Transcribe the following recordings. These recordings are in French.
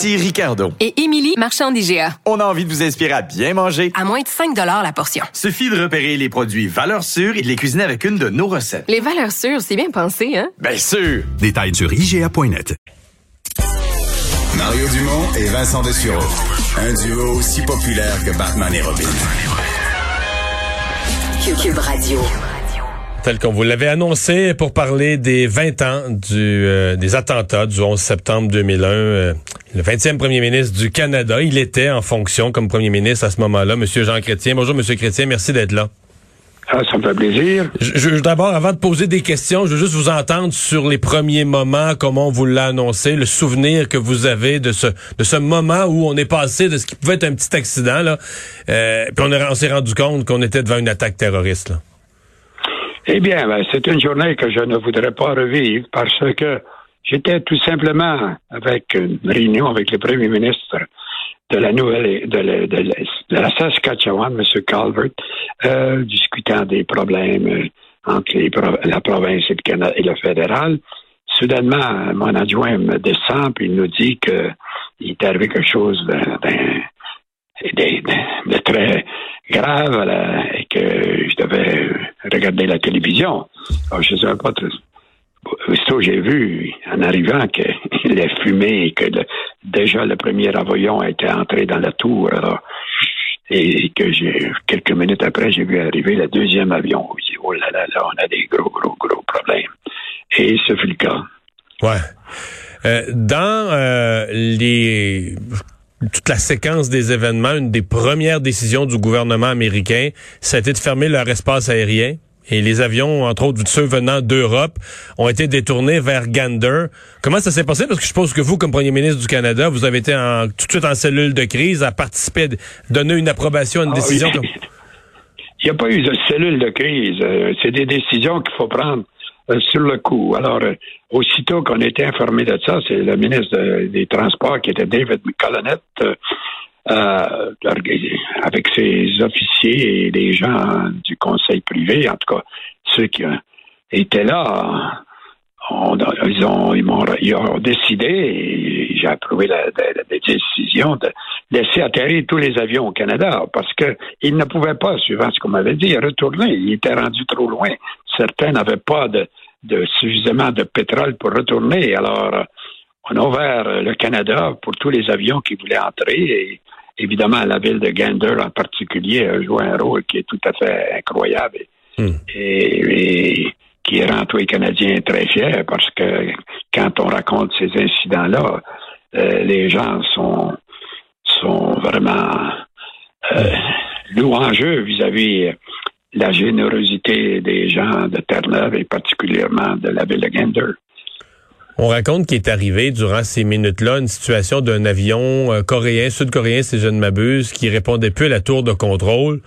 Ici Ricardo. Et Émilie, marchand d'IGA. On a envie de vous inspirer à bien manger. À moins de 5 la portion. Suffit de repérer les produits valeurs sûres et de les cuisiner avec une de nos recettes. Les valeurs sûres, c'est bien pensé, hein? Bien sûr! Détails sur IGA.net. Mario Dumont et Vincent Dessureau. Un duo aussi populaire que Batman et Robin. Cube Radio. Tel qu'on vous l'avait annoncé pour parler des 20 ans du, euh, des attentats du 11 septembre 2001. euh, le 20e premier ministre du Canada, il était en fonction comme premier ministre à ce moment-là, Monsieur Jean Chrétien. Bonjour, Monsieur Chrétien, merci d'être là. Ah, ça me fait plaisir. Je, je- D'abord, avant de poser des questions, je veux juste vous entendre sur les premiers moments, comment on vous l'a annoncé, le souvenir que vous avez de ce de ce moment où on est passé de ce qui pouvait être un petit accident, là, euh, puis on, on s'est rendu compte qu'on était devant une attaque terroriste. Là. Eh bien, ben, c'est une journée que je ne voudrais pas revivre parce que j'étais tout simplement avec une réunion avec le premier ministre de la nouvelle de la, de la- Saskatchewan, M. Calvert, euh, discutant des problèmes euh, entre les la province et le Canada et le fédéral. Soudainement, mon adjoint me descend et il nous dit que il est arrivé quelque chose de, très grave et que regarder la télévision. Je ne savais pas. Aussitôt, j'ai vu, en arrivant, qu'il a fumé et que déjà le premier avion était entré dans la tour. Et que quelques minutes après, j'ai vu arriver le deuxième avion. J'ai dit, oh là là, là, on a des gros, gros, gros problèmes. Et ce fut le cas. Ouais. Euh, dans euh, les toute la séquence des événements, une des premières décisions du gouvernement américain, été de fermer leur espace aérien. Et les avions, entre autres ceux venant d'Europe, ont été détournés vers Gander. Comment ça s'est passé? Parce que je suppose que vous, comme premier ministre du Canada, vous avez été en, tout de suite en cellule de crise, à participer, donner une approbation à une Ah décision oui. comme... Il n'y a pas eu de cellule de crise. Euh, C'est des décisions qu'il faut prendre euh, sur le coup. Alors, euh, aussitôt qu'on était informé de ça, c'est le ministre de- des Transports qui était David Colonnette, euh, avec ses officiers et les gens du conseil privé, en tout cas ceux qui euh, étaient là, ils ont, ils ont décidé, et j'ai approuvé la, décision de laisser atterrir tous les avions au Canada parce que ils ne pouvaient pas, suivant ce qu'on m'avait dit, retourner. Ils étaient rendus trop loin. Certains n'avaient pas de, suffisamment de pétrole pour retourner. Alors, on a ouvert le Canada pour tous les avions qui voulaient entrer évidemment la ville de Gander en particulier a joué un rôle qui est tout à fait incroyable et, Hmm. et- et qui rend tous les Canadiens très fiers parce que quand on raconte ces incidents-là, euh, les gens sont sont vraiment euh, louangeux vis-à-vis la générosité des gens de Terre-Neuve et particulièrement de la ville de Gander. On raconte qu'il est arrivé durant ces minutes-là une situation d'un avion euh, coréen, sud-coréen, si je ne m'abuse, qui répondait plus à la tour de contrôle,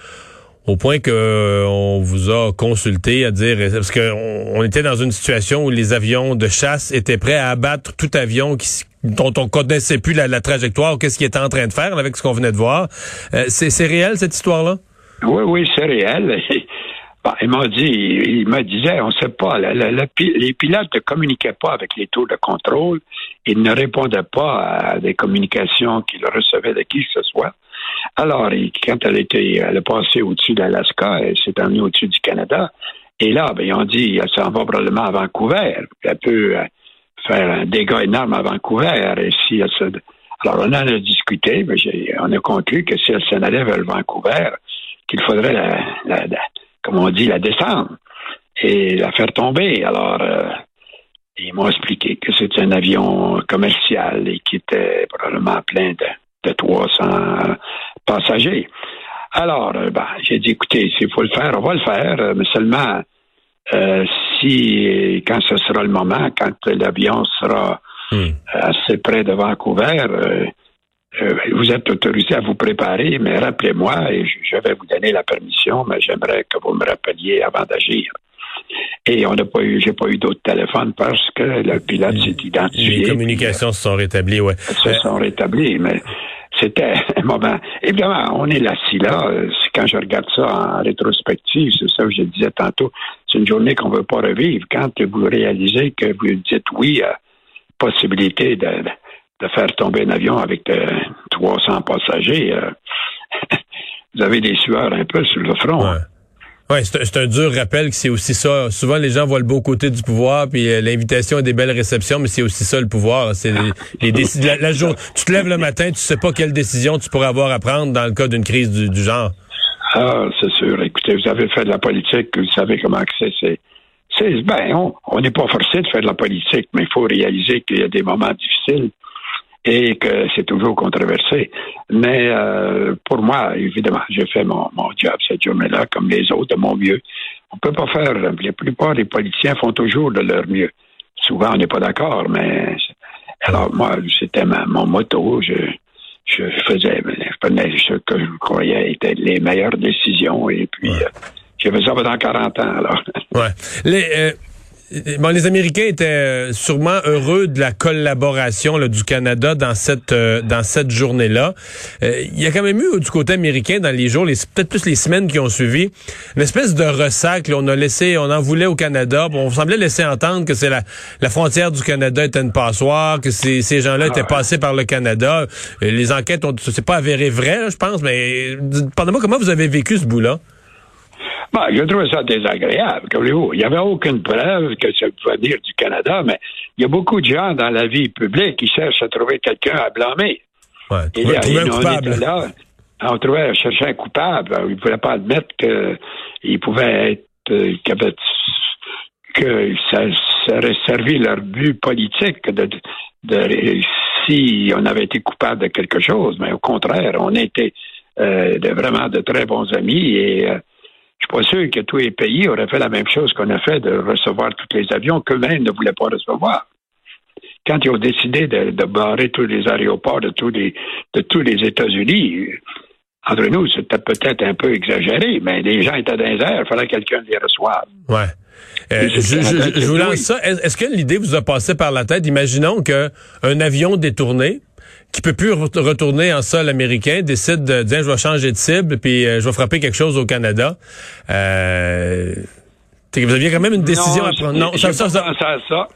au point que euh, on vous a consulté à dire parce que on, était dans une situation où les avions de chasse étaient prêts à abattre tout avion dont on connaissait plus la, trajectoire, qu'est-ce qu'il était en train de faire avec ce qu'on venait de voir. Euh, c'est réel cette histoire-là? Oui, oui, c'est réel. Bon, il m'a dit, il me disait, on ne sait pas, les pilotes ne communiquaient pas avec les tours de contrôle, ils ne répondaient pas à des communications qu'ils recevaient de qui que ce soit. Alors, quand elle était, elle est passée au-dessus d'Alaska, elle s'est emmenée au-dessus du Canada. Et là, ben, ils ont dit, elle s'en va probablement à Vancouver. Elle peut euh, faire un dégât énorme à Vancouver. Et si elle. Alors, on en a discuté, mais on a conclu que si elle s'en allait vers Vancouver, qu'il faudrait la- la- comme on dit, la descendre et la faire tomber. Alors, euh, ils m'ont expliqué que c'était un avion commercial et qui était probablement plein de, de 300 passagers. Alors, euh, ben, j'ai dit, écoutez, s'il faut le faire, on va le faire, euh, mais seulement euh, si, quand ce sera le moment, quand l'avion sera assez près de Vancouver. Euh, euh, vous êtes autorisé à vous préparer, mais rappelez-moi, et je, vais vous donner la permission, mais j'aimerais que vous me rappeliez avant d'agir. Et on n'a pas eu, j'ai pas eu d'autres téléphones parce que le pilote s'est identifié. Les communications se sont rétablies, ouais. Se sont rétablies, mais c'était un moment. Évidemment, on est assis là. euh, Quand je regarde ça en rétrospective, c'est ça que je disais tantôt. C'est une journée qu'on veut pas revivre. Quand vous réalisez que vous dites oui à possibilité de, de faire tomber un avion avec euh, 300 passagers, euh, vous avez des sueurs un peu sur le front. Ouais. Ouais, c'est un- dur rappel que c'est aussi ça. Souvent, les gens voient le beau côté du pouvoir, puis euh, l'invitation a des belles réceptions, mais c'est aussi ça le pouvoir. C'est les, les déci- la, la jour, tu te lèves le matin, tu sais pas quelle décision tu pourrais avoir à prendre dans le cas d'une crise du, du genre. Ah, c'est sûr. Écoutez, vous avez fait de la politique, vous savez comment c'est. ben, on- on n'est pas forcé de faire de la politique, mais il faut réaliser qu'il y a des moments difficiles et que c'est toujours controversé. Mais euh, pour moi, évidemment, j'ai fait mon, mon job cette journée-là, comme les autres, de mon mieux. On peut pas faire. La plupart des politiciens font toujours de leur mieux. Souvent, on n'est pas d'accord, mais alors moi, c'était ma- mon motto. Je, je faisais, je prenais ce que je croyais étaient les meilleures décisions et puis euh, j'ai fait ça pendant 40 ans. Alors, Ouais. Les, euh, bon, les Américains étaient euh, sûrement heureux de la collaboration là, du Canada dans cette euh, dans cette journée-là. Euh, Il y a quand même eu du côté américain dans les jours, les peut-être plus les semaines qui ont suivi, une espèce de ressac. là. on a laissé, on en voulait au Canada. Bon, on semblait laisser entendre que c'est la, la frontière du Canada était une passoire, que ces, ces gens-là étaient passés par le Canada. Euh, Les enquêtes ont, c'est pas avéré vrai, là, je pense, mais parlez-moi comment vous avez vécu ce bout-là. Bon, je trouvais ça désagréable. Comme vous. Il n'y avait aucune preuve que ça pouvait venir du Canada, mais il y a beaucoup de gens dans la vie publique qui cherchent à trouver quelqu'un à blâmer. Ouais, Et là, un on était là, on trouvait, cherchait un coupable. Il ne voulait pas admettre qu'il pouvait être, euh, qu'il avait- que ça, ça aurait servi leur but politique de, de, si on avait été coupable de quelque chose. Mais au contraire, on était euh, de, vraiment de très bons amis et euh, suis pas sûr que tous les pays auraient fait la même chose qu'on a fait de recevoir tous les avions qu'eux-mêmes ne voulaient pas recevoir quand ils ont décidé de, de barrer tous les aéroports de tous les, de tous les États-Unis, entre nous, c'était peut-être un peu exagéré, mais les gens étaient dans les airs, il fallait que quelqu'un les reçoive. Ouais. Euh, je, je- je- je vous lance ça. Est- Est-ce que l'idée vous a passé par la tête? Imaginons que un avion détourné qui peut plus re- retourner en sol américain décide de dire je vais changer de cible puis euh, je vais frapper quelque chose au Canada. Euh, vous aviez quand même une décision non, à prendre. Non, ça, pas ça, ça- pensé à ça.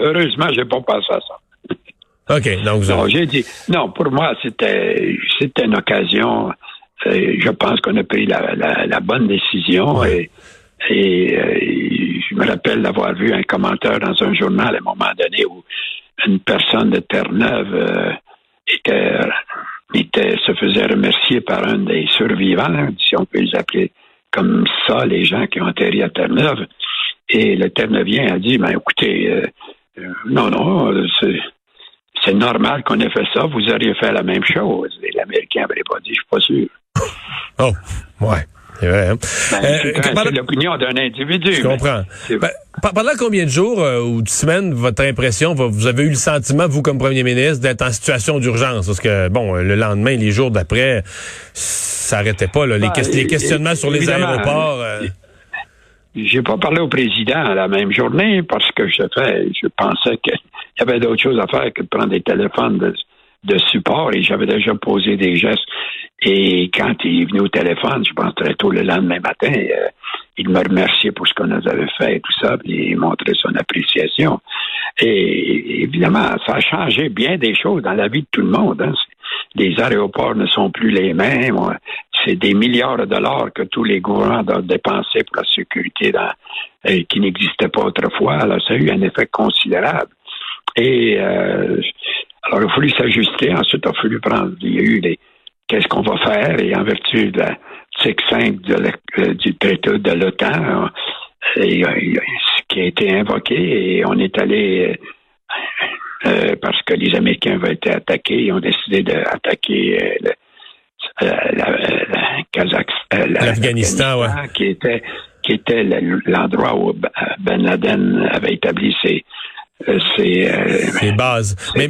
Heureusement, j'ai pas pensé à ça. OK, donc vous Non, avez- j'ai dit, non, pour moi, c'était, c'était une occasion. euh, je pense qu'on a pris la, la, la bonne décision et, et euh, je me rappelle d'avoir vu un commentaire dans un journal à un moment donné où une personne de Terre-Neuve était, se faisait remercier par un des survivants, si on peut les appeler comme ça, les gens qui ont atterri à Terre-Neuve. Et le Terre-Neuvien a dit, ben écoutez, euh, euh, non, non, c'est normal qu'on ait fait ça. Vous auriez fait la même chose. Et l'Américain n'avait pas dit, je suis pas sûr. Oh, ouais. C'est vrai, hein? Ben, Euh, c'est pendant- c'est l'opinion d'un individu. Je comprends. Ben, pe- pendant combien de jours euh, ou de semaines, votre impression, vous avez eu le sentiment, vous comme premier ministre, d'être en situation d'urgence? Parce que, bon, le lendemain, les jours d'après, ça n'arrêtait pas. Là, les, Ben, les questionnements sur les aéroports. euh, J'ai pas parlé au président la même journée parce que je fais, je pensais qu'il y avait d'autres choses à faire que de prendre des téléphones de, de support et j'avais déjà posé des gestes. Et quand il est venu au téléphone, je pense très tôt le lendemain matin, euh, il me remerciait pour ce qu'on nous avait fait et tout ça, puis il montrait son appréciation. Et évidemment, ça a changé bien des choses dans la vie de tout le monde. hein. Les aéroports ne sont plus les mêmes. C'est des milliards de dollars que tous les gouvernements doivent dépenser pour la sécurité dans, euh, qui n'existait pas autrefois. Alors, ça a eu un effet considérable. Et euh, alors, il a fallu s'ajuster. Ensuite, il a fallu prendre. Il y a eu les. Qu'est-ce qu'on va faire? Et en vertu de l'article 5 de la- euh, du traité de l'OTAN, euh, euh, ce qui a été invoqué, et on est allé. euh, parce que les Américains avaient été attaqués, ils ont décidé d'attaquer euh, le- la, la, la Kazakhstan, la- L'Afghanistan, ouais. qui était qui était le- l'endroit où Ben Laden avait établi ses c'est euh, bases. Mais,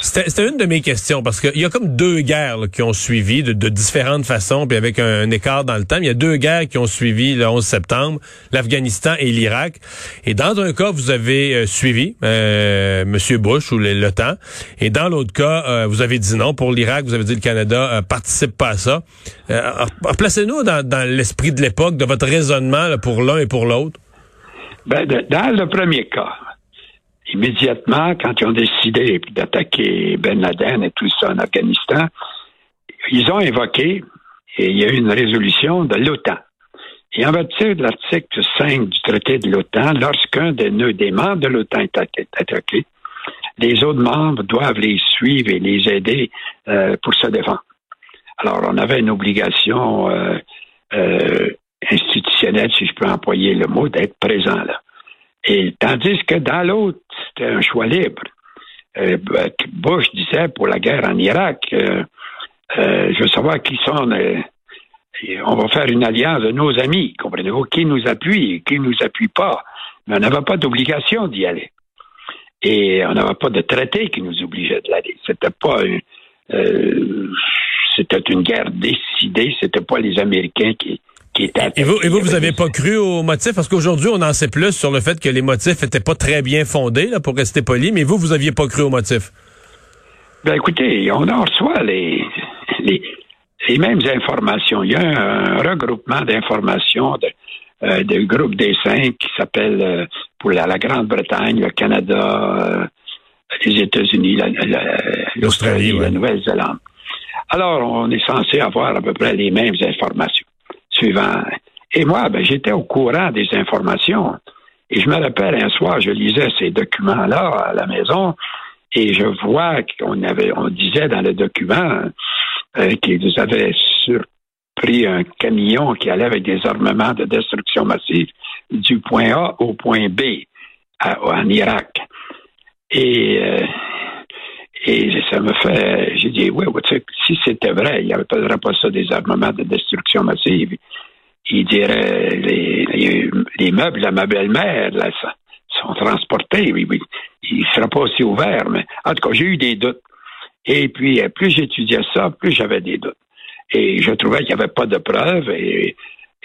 c'était une de mes questions parce qu'il y a comme deux guerres là, qui ont suivi de, de différentes façons, puis avec un, un écart dans le temps. Il y a deux guerres qui ont suivi le 11 septembre, l'Afghanistan et l'Irak. Et dans un cas, vous avez euh, suivi euh, Monsieur Bush ou le- l'OTAN, et dans l'autre cas, euh, vous avez dit non. Pour l'Irak, vous avez dit le Canada participe pas à ça. Euh, Placez-nous dans, dans l'esprit de l'époque, de votre raisonnement là, pour l'un et pour l'autre. Ben, dans le premier cas, immédiatement, quand ils ont décidé d'attaquer Ben Laden et tout ça en Afghanistan, ils ont invoqué, et il y a eu une résolution de l'OTAN. Et en vertu de l'article 5 du traité de l'OTAN, lorsqu'un des, des membres de l'OTAN est atta- attaqué, les autres membres doivent les suivre et les aider euh, pour se défendre. Alors, on avait une obligation euh, euh, institutionnelle, si je peux employer le mot, d'être présent là. Et tandis que dans l'autre, un choix libre. Euh, Bush disait pour la guerre en Irak, euh, euh, je veux savoir qui sont. on va faire une alliance de nos amis, comprenez-vous, qui nous appuie et qui nous appuie pas? Mais on n'avait pas d'obligation d'y aller. Et on n'avait pas de traité qui nous obligeait de l'aller. C'était pas un- euh, c'était une guerre décidée, c'était pas les Américains qui, qui Et vous, et vous, vous avez pas cru aux motifs? Parce qu'aujourd'hui, on en sait plus sur le fait que les motifs étaient pas très bien fondés, là, pour rester poli, mais vous, vous aviez pas cru aux motifs. Ben écoutez, on en reçoit les, les, les mêmes informations. Il y a un, regroupement d'informations de, euh, du groupe des cinq qui s'appelle euh, pour la, la Grande-Bretagne, le Canada, euh, les États-Unis, la- la- L'Australie, ouais. la Nouvelle-Zélande. Alors, on est censé avoir à peu près les mêmes informations Et moi, ben, j'étais au courant des informations. Et je me rappelle un soir, je lisais ces documents-là à la maison, et je vois qu'on avait, on disait dans le document euh, qu'ils avaient surpris un camion qui allait avec des armements de destruction massive du point A au point B en Irak. Et, euh, et ça me fait, j'ai dit, oui, oui, tu sais, c'était vrai, il n'y appellerait pas ça des armements de destruction massive. Il dirait, les, les, les meubles de ma belle-mère, là, ça- sont transportés, oui, oui. Il ne sera pas aussi ouvert, mais en tout cas, j'ai eu des doutes. Et puis, euh, plus j'étudiais ça, plus j'avais des doutes. Et je trouvais qu'il n'y avait pas de preuves et,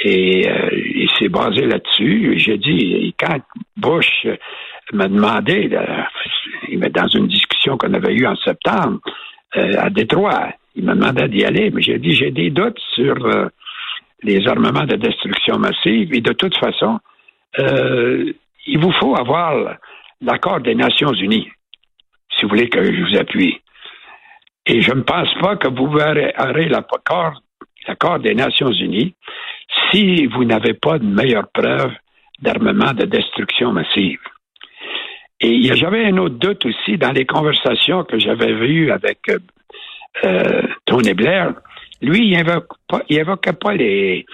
euh, il s'est basé là-dessus. J'ai dit, quand Bush m'a demandé, dans une discussion qu'on avait eue en septembre euh, à Détroit, il m'a demandé d'y aller, mais j'ai dit, j'ai des doutes sur euh, les armements de destruction massive et de toute façon, euh, il vous faut avoir l'accord des Nations Unies, si vous voulez que je vous appuie. Et je ne pense pas que vous aurez l'accord l'accord des Nations Unies si vous n'avez pas de meilleure preuve d'armement de destruction massive. Et j'avais un autre doute aussi dans les conversations que j'avais vues avec euh, Tony Blair. Lui, il évoque pas, les,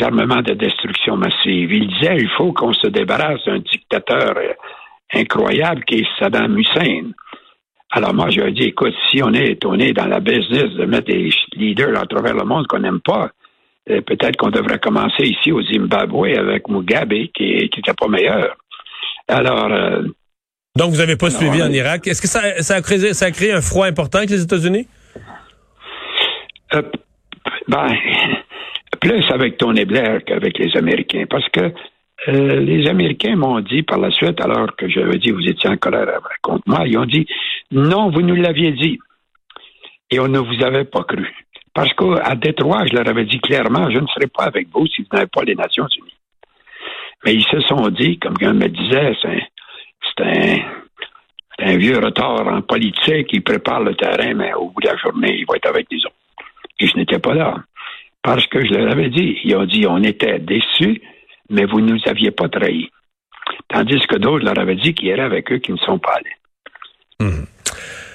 armements de destruction massive. Il disait il faut qu'on se débarrasse d'un dictateur euh, incroyable qui est Saddam Hussein. Alors moi, je lui ai dit, écoute, si on est, dans la business de mettre des leaders à travers le monde qu'on n'aime pas, euh, peut-être qu'on devrait commencer ici au Zimbabwe avec Mugabe, qui n'était pas meilleur. Alors, Donc, vous n'avez pas Non, suivi en Irak. Est-ce que ça, ça, a créé, ça a créé un froid important avec les États-Unis? Euh, ben, plus avec Tony Blair qu'avec les Américains, parce que euh, les Américains m'ont dit par la suite, alors que j'avais dit vous étiez en colère contre moi, ils ont dit non, vous nous l'aviez dit et on ne vous avait pas cru. Parce qu'à Détroit, je leur avais dit clairement, je ne serai pas avec vous si vous n'avez pas les Nations Unies. Mais ils se sont dit, comme quelqu'un me disait, c'est un, vieux retard en politique, il prépare le terrain, mais au bout de la journée, il va être avec les autres. Et je n'étais pas là. Parce que je leur avais dit, ils ont dit, on était déçus, mais vous ne nous aviez pas trahis. Tandis que d'autres leur avaient dit qu'ils iraient avec eux qui ne sont pas allés.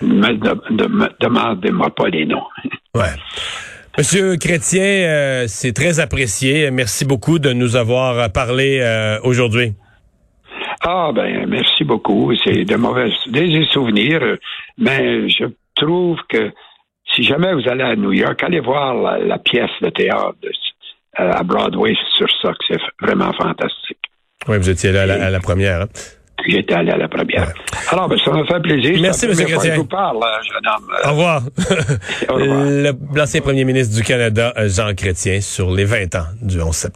Ne de- de- me demandez-moi pas les noms. Ouais. Monsieur Chrétien, euh, c'est très apprécié. Merci beaucoup de nous avoir parlé euh, aujourd'hui. Ah ben merci beaucoup. C'est de mauvais des souvenirs, euh, mais je trouve que si jamais vous allez à New York, allez voir la, la pièce de théâtre de- à Broadway sur ça, que c'est vraiment fantastique. Oui, vous étiez là à la, à la première. hein? J'étais allé à la première. Alors, ben, ça m'a fait plaisir. Merci, M. Chrétien. Je vous parle, euh, jeune homme. Au revoir. Au revoir. L'ancien premier ministre du Canada, Jean Chrétien, sur les 20 ans du 11 septembre.